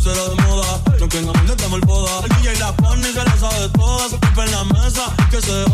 será de moda. No que en la mente estamos el boda. El DJ la pone y se la sabe toda. Se en la mesa que se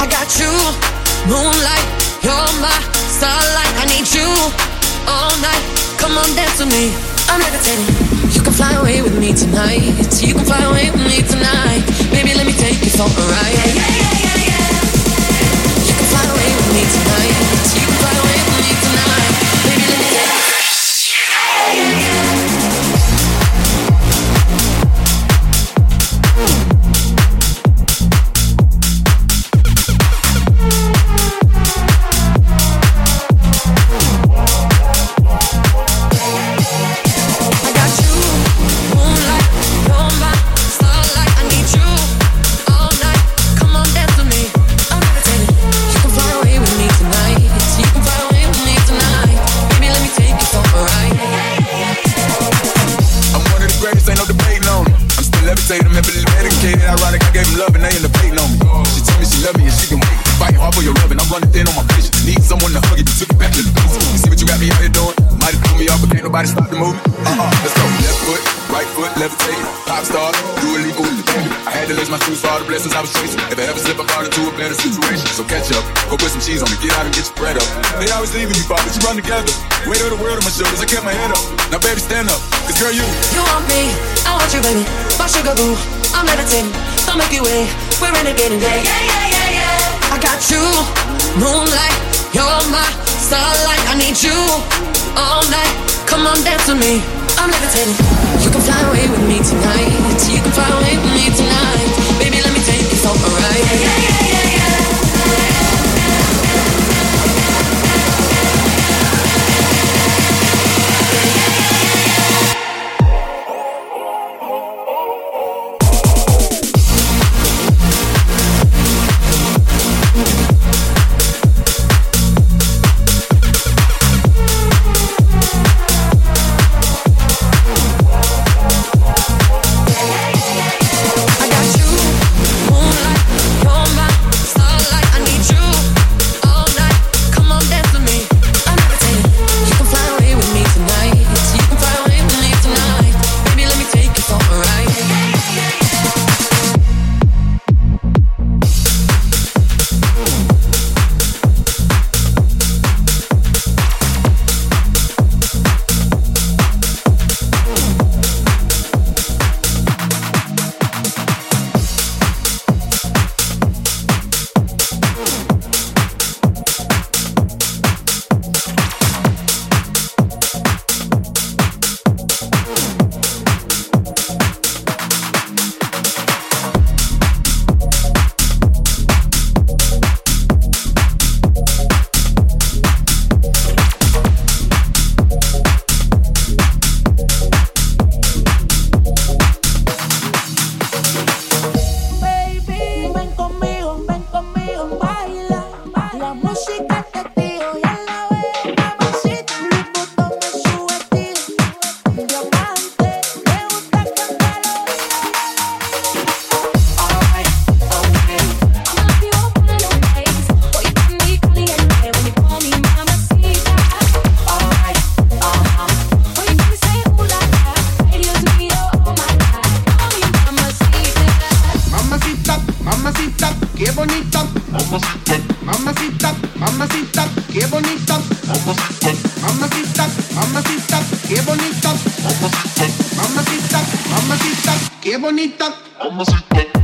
I got you, moonlight, you're my starlight. I need you all night. Come on, dance with me. I'm levitating. You can fly away with me tonight. You can fly away with me tonight. Baby, let me take you for a ride. Yeah, yeah, yeah, yeah, yeah. You can fly away with me tonight. You since I was tracing. If I ever slip, I fall into a better situation. So catch up, go put some cheese on me, get out and get your bread up. They always leaving you, Bob, but you run together. Weight of the world on my shoulders, I kept my head up. Now, baby, stand up, cause girl, you. You want me, I want you, baby. My sugar boo, I'm levitating. Don't make you wait, we're renegading, yeah, yeah, yeah, yeah, yeah. I got you, moonlight, you're my starlight. I need you all night. Come on, dance with me. I'm levitating. You can fly away with me tonight. You can fly away with me tonight alright. Yeah, yeah, yeah. mamacita, qué bonita, mamacita, mamacita, qué bonita, mamacita, mamacita, qué bonita, mamacita, mamacita, qué bonita, mamacita.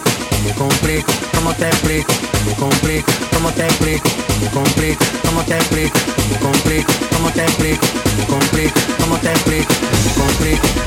complico, me complico, cómo te explico, me complico, cómo te explico, me complico, cómo te explico, me complico, cómo te explico, me complico, te explico, me complico.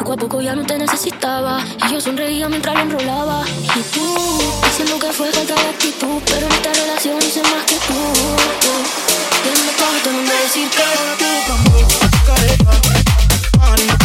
Poco a poco ya no te necesitaba. Y yo sonreía mientras lo enrolaba. Y tú, diciendo que fue falta de actitud. Pero en esta relación hice más que tú. Dime todo, todo mundo decir que tú. Careta, alma,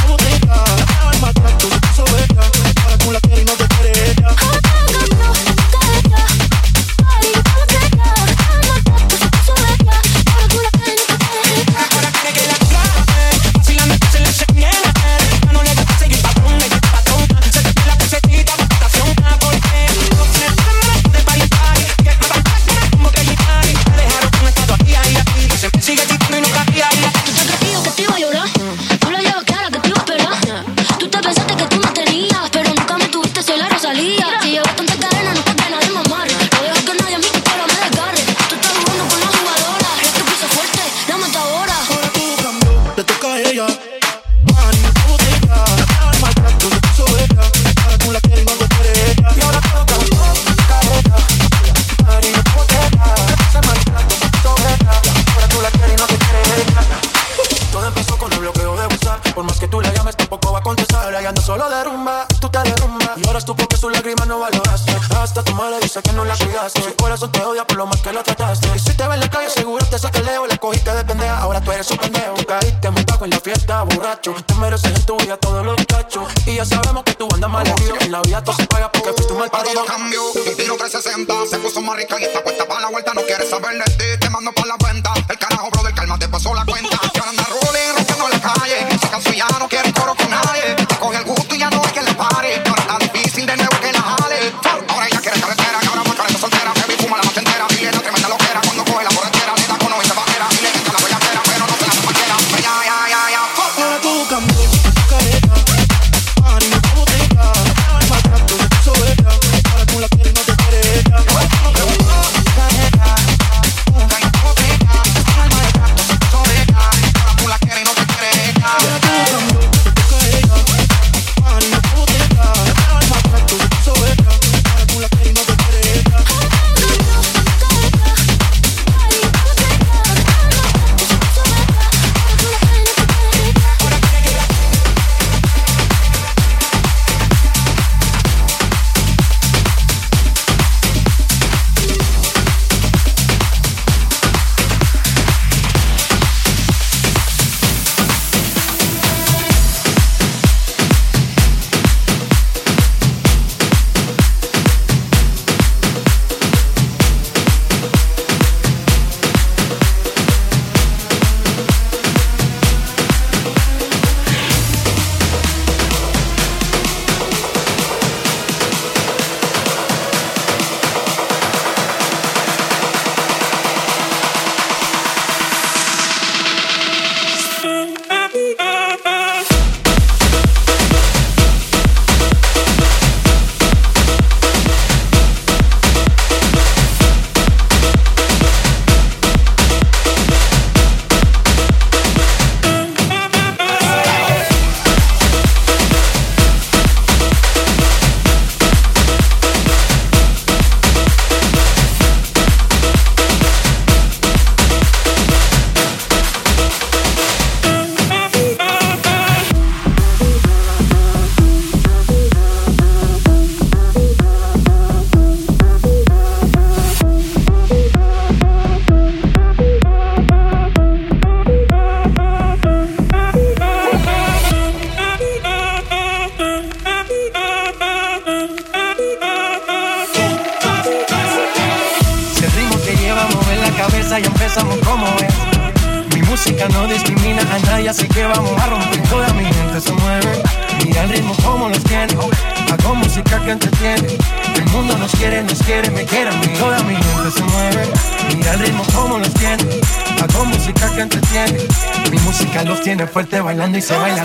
y se baila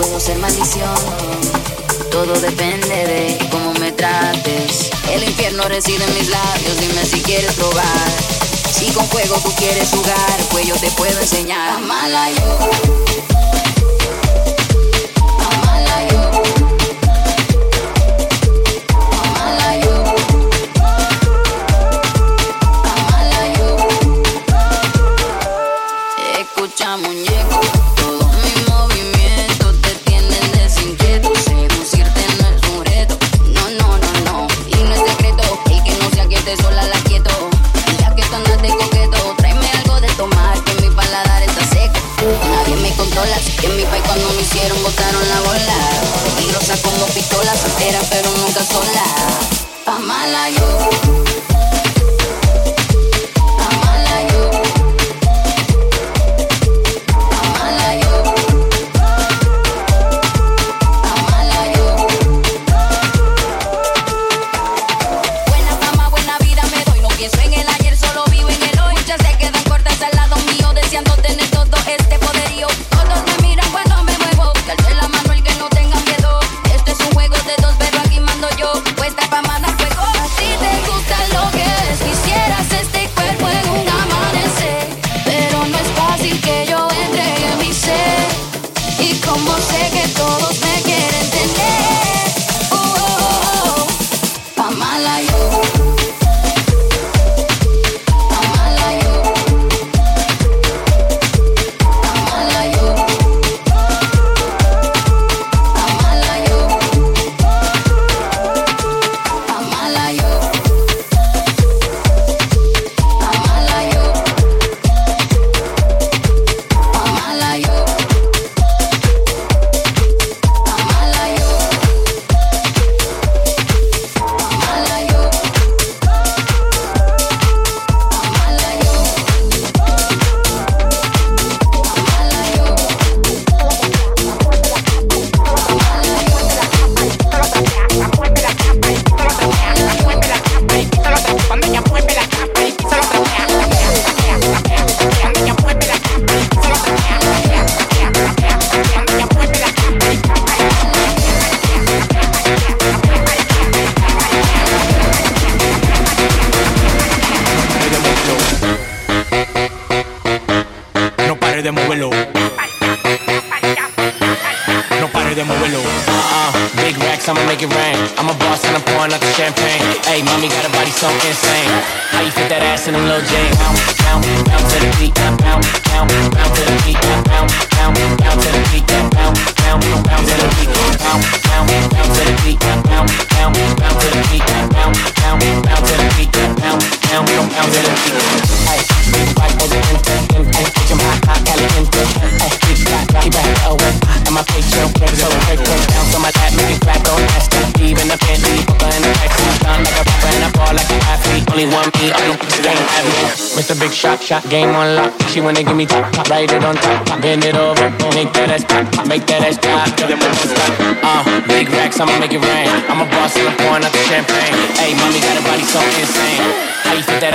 puedo ser maldición. Todo depende de cómo me trates. El infierno reside en mis labios, dime si quieres probar. Si con fuego tú quieres jugar, pues yo te puedo enseñar. Amala yo. mandaron a volar. Peligrosa como pistola, soltera pero nunca sola. Pa' mala yo.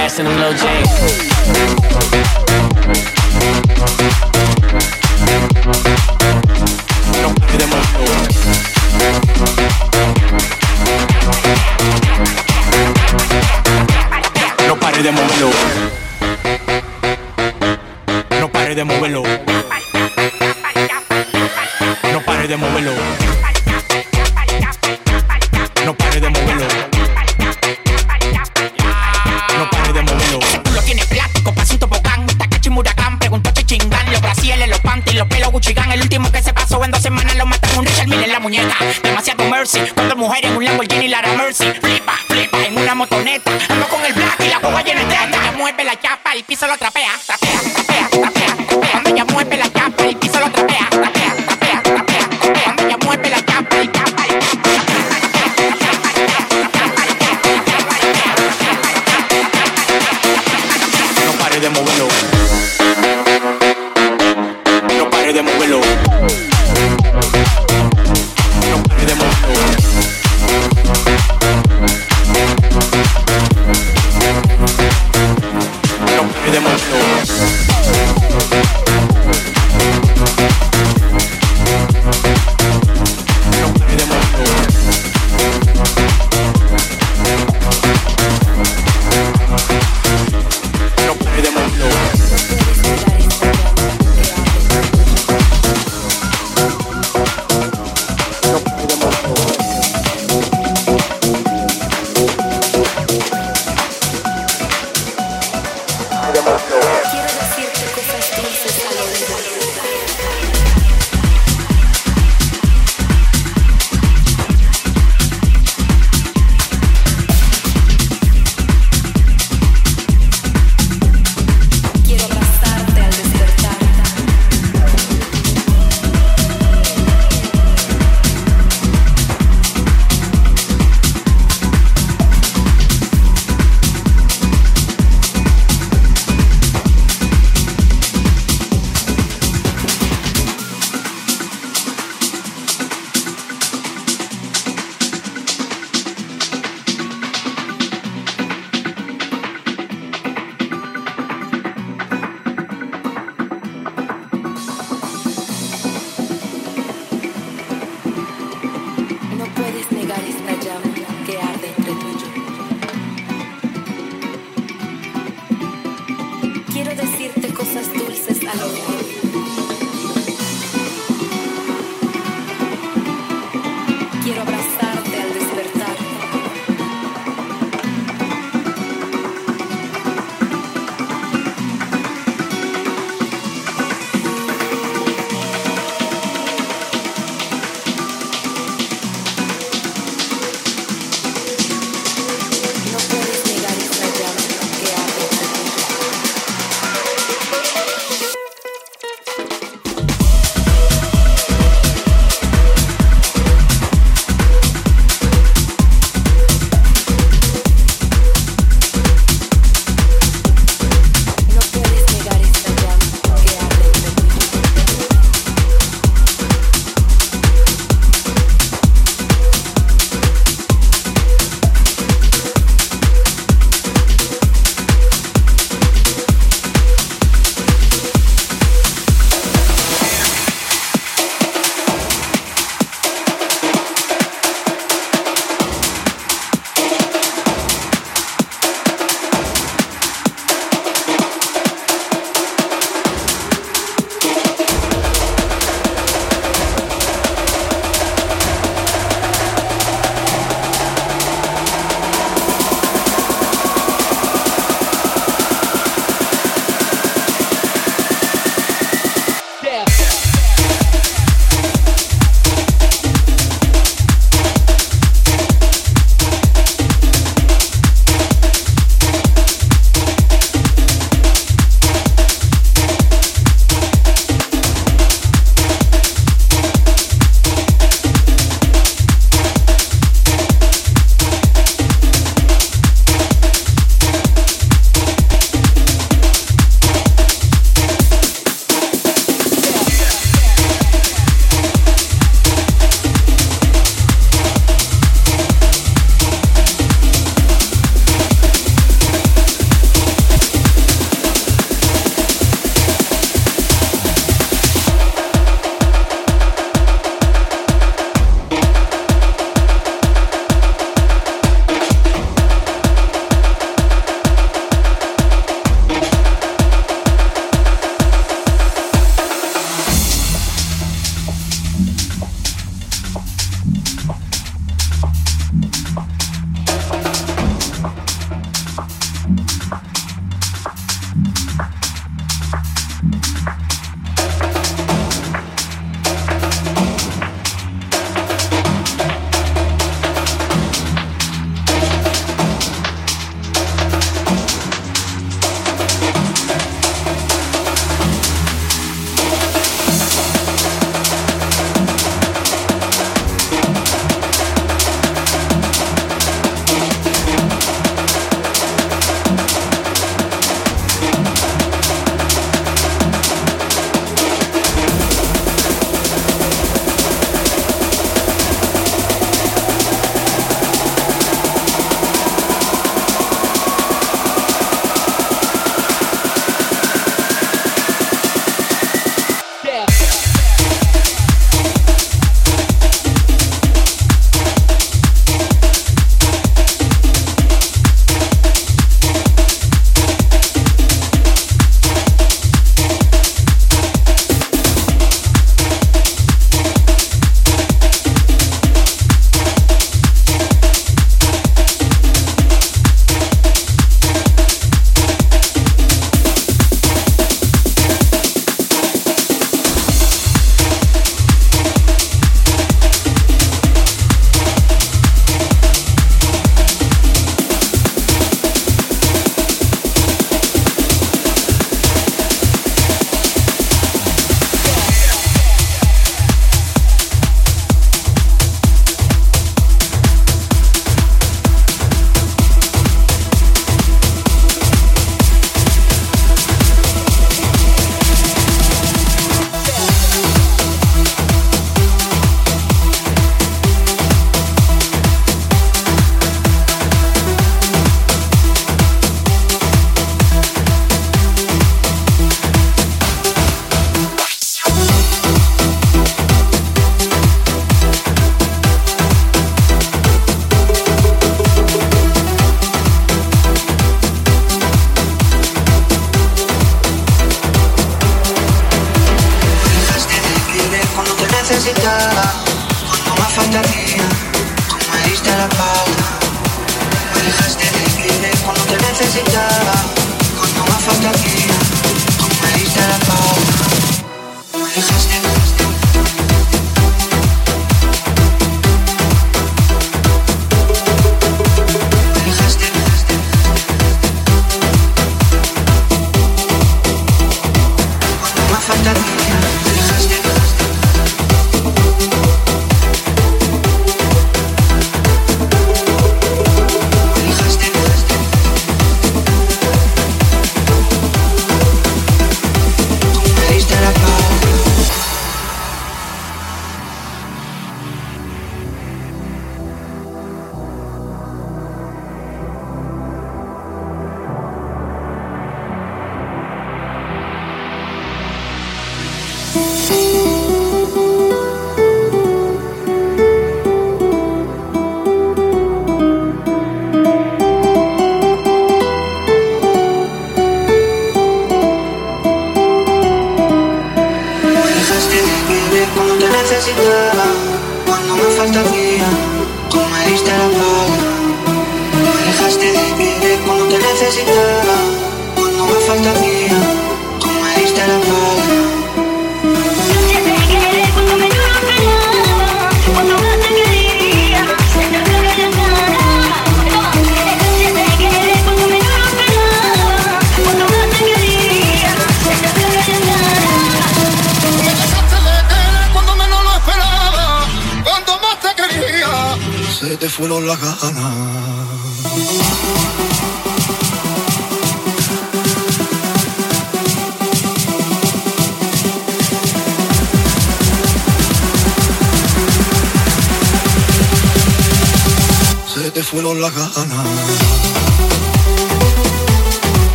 ass in them jeans. Don't give my up.